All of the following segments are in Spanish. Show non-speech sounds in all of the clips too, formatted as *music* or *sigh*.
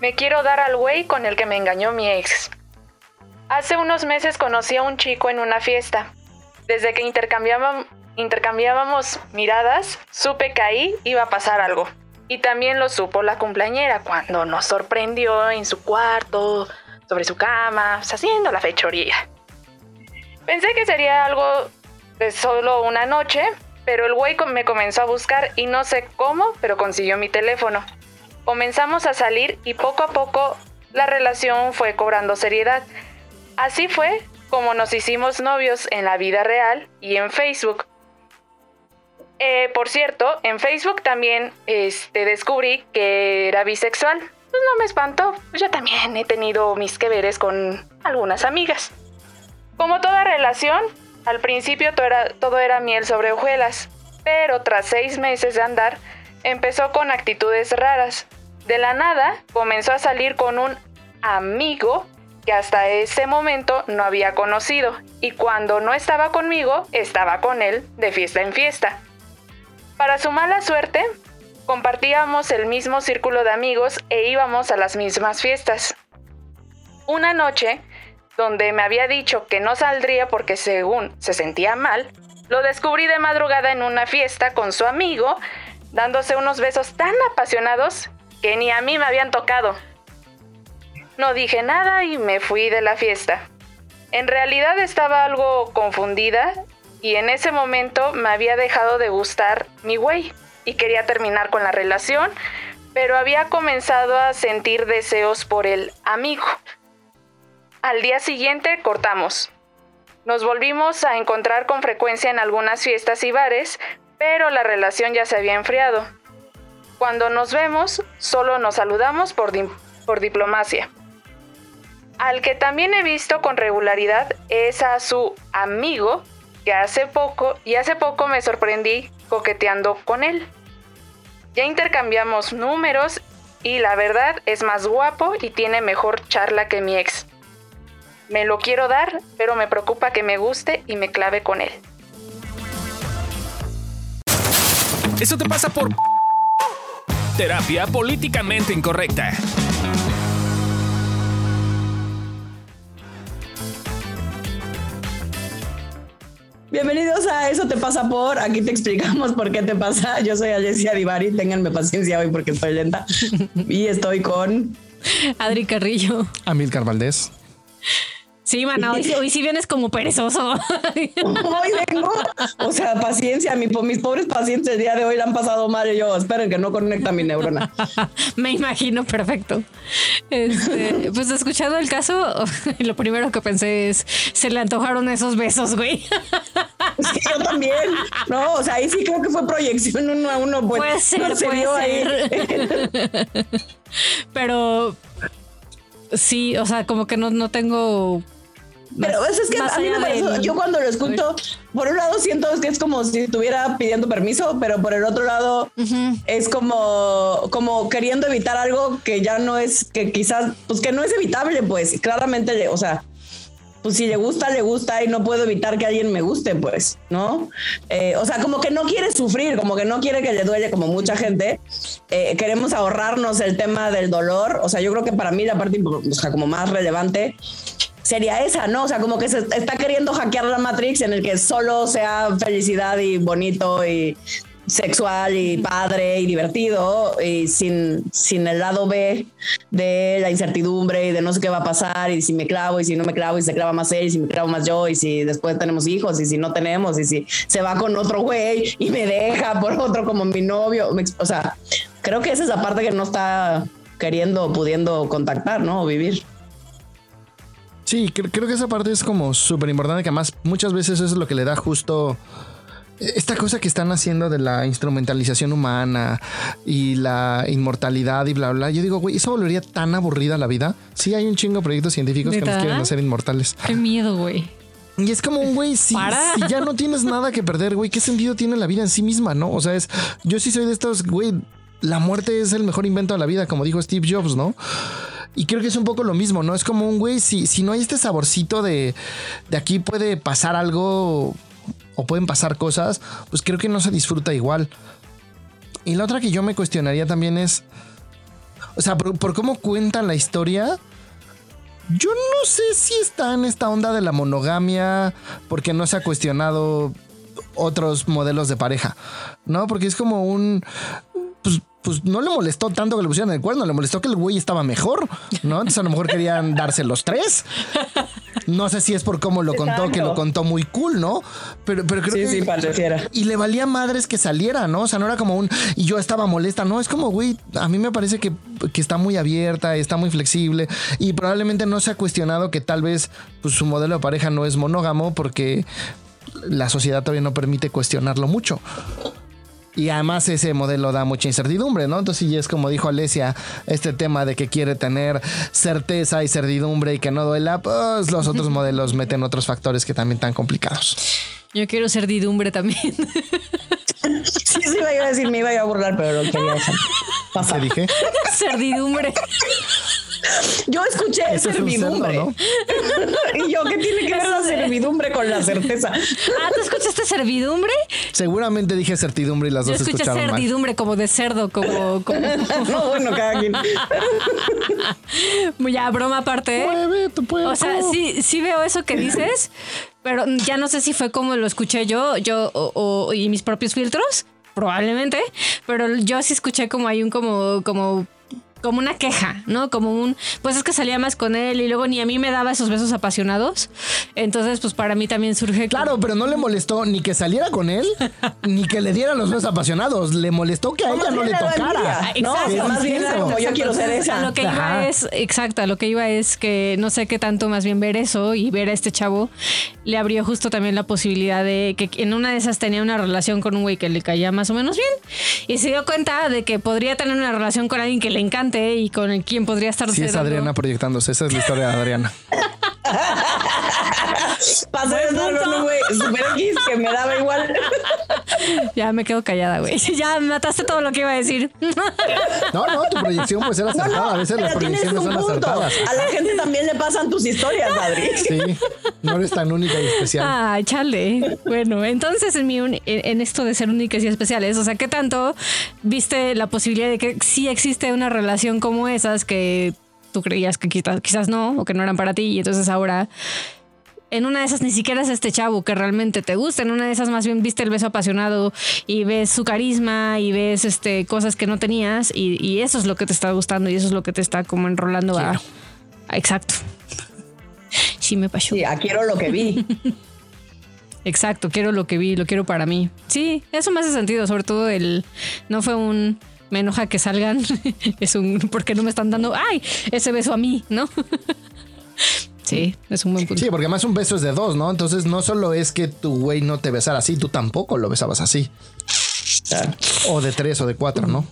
Me quiero dar al güey con el que me engañó mi ex. Hace unos meses conocí a un chico en una fiesta. Desde que intercambiábamos, miradas, supe que ahí iba a pasar algo. Y también lo supo la cumpleañera cuando nos sorprendió en su cuarto, sobre su cama, pues, haciendo la fechoría. Pensé que sería algo de solo una noche, pero el güey me comenzó a buscar y no sé cómo, pero consiguió mi teléfono. Comenzamos a salir y poco a poco la relación fue cobrando seriedad. Así fue como nos hicimos novios en la vida real y en Facebook. Eh, por cierto, en Facebook también este, descubrí que era bisexual. Pues no me espantó, pues yo también he tenido mis que veres con algunas amigas. Como toda relación, al principio todo era, todo era miel sobre hojuelas, pero tras seis meses de andar, empezó con actitudes raras. De la nada, comenzó a salir con un amigo que hasta ese momento no había conocido, y cuando no estaba conmigo, estaba con él de fiesta en fiesta. Para su mala suerte, compartíamos el mismo círculo de amigos e íbamos a las mismas fiestas. Una noche, donde me había dicho que no saldría porque según se sentía mal, lo descubrí de madrugada en una fiesta con su amigo, dándose unos besos tan apasionados que ni a mí me habían tocado. No dije nada y me fui de la fiesta. En realidad estaba algo confundida y en ese momento me había dejado de gustar mi güey y quería terminar con la relación, pero había comenzado a sentir deseos por el amigo. Al día siguiente cortamos. Nos volvimos a encontrar con frecuencia en algunas fiestas y bares, pero la relación ya se había enfriado. Cuando nos vemos, solo nos saludamos por, por diplomacia. Al que también he visto con regularidad es a su amigo hace poco, y hace poco me sorprendí coqueteando con él. Ya intercambiamos números y la verdad es más guapo y tiene mejor charla que mi ex. Me lo quiero dar, pero me preocupa que me guste y me clave con él. Eso te pasa por terapia políticamente incorrecta. Bienvenidos a Eso te pasa por. Aquí te explicamos por qué te pasa. Yo soy Alessia Divari. Ténganme paciencia hoy porque estoy lenta. Y estoy con Adri Carrillo. Amilcar Valdés. Sí, mano, hoy, sí vienes como perezoso. Hoy vengo, o sea, paciencia, mis pobres pacientes el día de hoy la han pasado mal y yo, esperen que no conecta mi neurona. Me imagino, perfecto. Este, pues escuchado el caso, *laughs* lo primero que pensé es, se le antojaron esos besos, güey. Sí, yo también. No, o sea, ahí sí creo que fue proyección uno a uno. Pues, puede ser, puede ser. *laughs* Pero sí, o sea, como que no, no tengo pero eso es que a mí me parece, yo cuando lo escucho, por un lado siento que es como si estuviera pidiendo permiso, pero por el otro lado es como, como queriendo evitar algo que ya no es, que quizás, pues que no es evitable, pues claramente, o sea, pues si le gusta, le gusta y no puedo evitar que alguien me guste, pues, ¿no? Eh, o sea, como que no quiere sufrir, como que no quiere que le duele como mucha gente. Eh, queremos ahorrarnos el tema del dolor. O sea, yo creo que para mí la parte o sea, como más relevante sería esa, ¿no? O sea, como que se está queriendo hackear la Matrix en el que solo sea felicidad y bonito y sexual y padre y divertido y sin, sin el lado B de la incertidumbre y de no sé qué va a pasar y si me clavo y si no me clavo y se clava más él y si me clavo más yo y si después tenemos hijos y si no tenemos y si se va con otro güey y me deja por otro como mi novio. O sea, creo que esa es la parte que no está queriendo o pudiendo contactar, ¿no? O vivir. Sí, creo, que esa parte es como súper importante, que además muchas veces eso es lo que le da justo esta cosa que están haciendo de la instrumentalización humana y la inmortalidad y bla, bla. Yo digo, güey, eso volvería tan aburrida la vida. Sí, hay un chingo de proyectos científicos que nos quieren hacer inmortales. Qué miedo, güey. Y es como un güey, si, si, ya no tienes nada que perder, güey, ¿qué sentido tiene la vida en sí misma, no? O sea, es, yo sí soy de estos, güey, la muerte es el mejor invento de la vida, como dijo Steve Jobs, ¿no? Y creo que es un poco lo mismo, ¿no? Es como un güey, si, si no hay este saborcito de, de aquí puede pasar algo o pueden pasar cosas, pues creo que no se disfruta igual. Y la otra que yo me cuestionaría también es, O sea, por, cómo cuentan la historia, yo no sé si está en esta onda de la monogamia porque no se ha cuestionado otros modelos de pareja, ¿no? Porque es como un... Pues, no le molestó tanto que le pusieran el cuerno, le molestó que el güey estaba mejor, ¿no? Entonces a lo mejor querían *laughs* darse los tres. No sé si es por cómo lo contó, que lo contó muy cool, ¿no? Pero, pero creo que. Sí, pareciera. Y le valía madres que saliera, ¿no? O sea, no era como un. Y yo estaba molesta, no, es como, güey, a mí me parece que, que está muy abierta, está muy flexible y probablemente no se ha cuestionado que tal vez pues, su modelo de pareja no es monógamo porque la sociedad todavía no permite cuestionarlo mucho. Y además ese modelo da mucha incertidumbre, ¿no? Entonces, y es como dijo Alesia, este tema de que quiere tener certeza y certidumbre y que no duela, pues los otros *laughs* modelos meten otros factores que también están complicados. Yo quiero certidumbre también. *laughs* Sí, sí, iba a decir, me iba a burlar, pero lo quería. ¿Qué dije? Cerdidumbre. *laughs* Yo escuché servidumbre. *laughs* y yo, ¿qué tiene que ver la servidumbre con la certeza? Ah, ¿tú escuchaste servidumbre? Seguramente dije certidumbre y las dos escuché servidumbre como de cerdo, como... *laughs* no, bueno, cada quien. *laughs* ya, broma aparte. Mueve, tú puedes. O sea, sí, sí veo eso que dices, pero ya no sé si fue como lo escuché yo, yo o, y mis propios filtros probablemente, pero yo sí escuché como hay un como como como una queja, ¿no? Como un, pues es que salía más con él y luego ni a mí me daba esos besos apasionados. Entonces, pues para mí también surge. Claro, pero no le molestó ni que saliera con él, *laughs* ni que le diera los besos apasionados. Le molestó que a ella no le tocara. No, más bien como yo quiero ser esa. lo que iba es, exacto, lo que iba es que no sé qué tanto más bien ver eso y ver a este chavo le abrió justo también la posibilidad de que en una de esas tenía una relación con un güey que le caía más o menos bien y se dio cuenta de que podría tener una relación con alguien que le encanta y con el quien podría estar Sí, es Adriana proyectándose. Esa es la historia de Adriana. *laughs* Pasé de güey, super X, que me daba igual. *laughs* Ya me quedo callada, güey. Ya mataste todo lo que iba a decir. No, no, tu proyección puede ser acertada. a veces las proyecciones son acertadas. A la gente también le pasan tus historias, Adri. Sí, no eres tan única y especial. Ah, chale. Bueno, entonces en, mi en esto de ser únicas y especiales, o sea, ¿qué tanto viste la posibilidad de que sí existe una relación como esas que tú creías que quizás, no o que no eran para ti y entonces ahora en una de esas ni siquiera es este chavo que realmente te gusta, en una de esas más bien viste el beso apasionado y ves su carisma y ves este cosas que no tenías y, eso es lo que te está gustando y eso es lo que te está como enrolando a, exacto. Sí me pasó. Sí, quiero lo que vi. Exacto, quiero lo que vi, lo quiero para mí. Sí, eso me hace sentido, sobre todo el no fue un me enoja que salgan. *laughs* es un. porque no me están dando. ¡Ay! Ese beso a mí, ¿no? *laughs* sí, es un buen punto. Sí, porque además un beso es de dos, ¿no? Entonces no solo es que tu güey no te besara así, tú tampoco lo besabas así. O de tres o de cuatro, ¿no?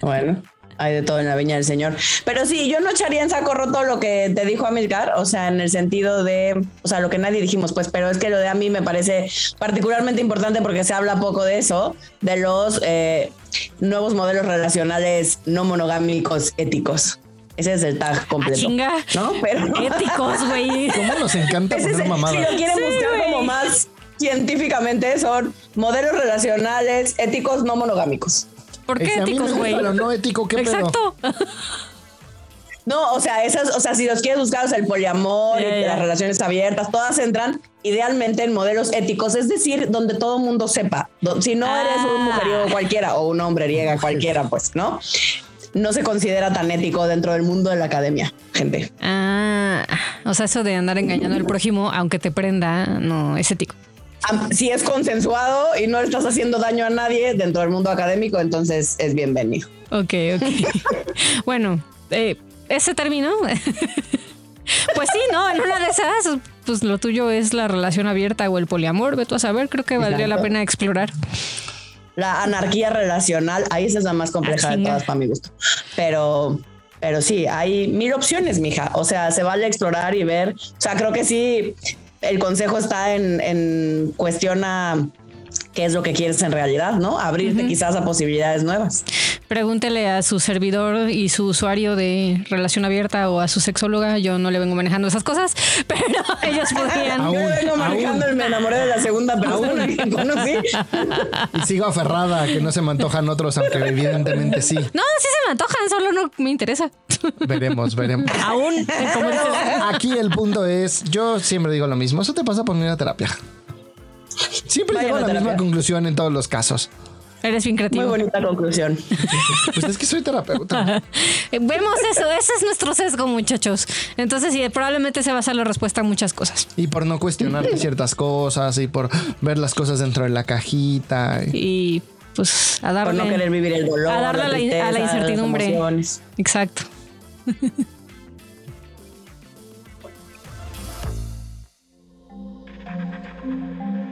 bueno hay de todo en la viña del Señor. Pero sí, yo no echaría en saco roto lo que te dijo Amilcar, o sea, en el sentido de, o sea, lo que nadie dijimos, pues, pero es que lo de a mí me parece particularmente importante porque se habla poco de eso, de los eh, nuevos modelos relacionales no monogámicos éticos. Ese es el tag ah, completo. chinga. ¿No? Pero... Éticos, güey. ¿Cómo nos encanta poner mamadas? Si lo quieren buscar como más científicamente, son modelos relacionales éticos no monogámicos. ¿Por qué éticos, güey? Pero no ético, ¿qué Exacto. No, o sea, esas, o sea, si los quieres buscar, o sea, el poliamor, las relaciones abiertas, todas entran idealmente en modelos éticos, es decir, donde todo mundo sepa. Si no eres un ah. mujeriego cualquiera o un hombre riega cualquiera, pues, ¿no? No se considera tan ético dentro del mundo de la academia, gente. Ah, o sea, eso de andar engañando al prójimo, aunque te prenda, no es ético si es consensuado y no le estás haciendo daño a nadie dentro del mundo académico, entonces es bienvenido. Ok, ok. *laughs* bueno, eh, ese término. *laughs* pues sí, no, en una de esas, pues lo tuyo es la relación abierta o el poliamor, ve tú a saber, creo que valdría la pena explorar. La anarquía relacional, ahí esa es la más compleja de todas para mi gusto. Pero, pero sí, hay mil opciones, mija. O sea, se vale explorar y ver. O sea, creo que sí, el consejo está en, en cuestión a qué es lo que quieres en realidad, ¿no? Abrirte quizás a posibilidades nuevas. Pregúntele a su servidor y su usuario de relación abierta o a su sexóloga. Yo no le vengo manejando esas cosas, *laughs* pero ellos podrían. Yo vengo manejando y me enamoré de la segunda persona que conocí. Y sigo aferrada a que no se me antojan otros, aunque evidentemente sí. No, sí se me antojan, solo no me interesa. Veremos, veremos. Aún. Aquí el punto es, yo siempre digo lo mismo, eso te pasa por ir a terapia. Siempre llego a la misma conclusión en todos los casos. Eres bien creativo. Muy bonita conclusión. *laughs* Pues es que soy terapeuta. Vemos eso, ese es nuestro sesgo, muchachos. Entonces, sí, probablemente se va a ser la respuesta a muchas cosas. Y por no cuestionar *laughs* ciertas cosas y por ver las cosas dentro de la cajita. Y pues a darle. Por no querer vivir el dolor. A darle a, la, a la incertidumbre. Exacto. *laughs*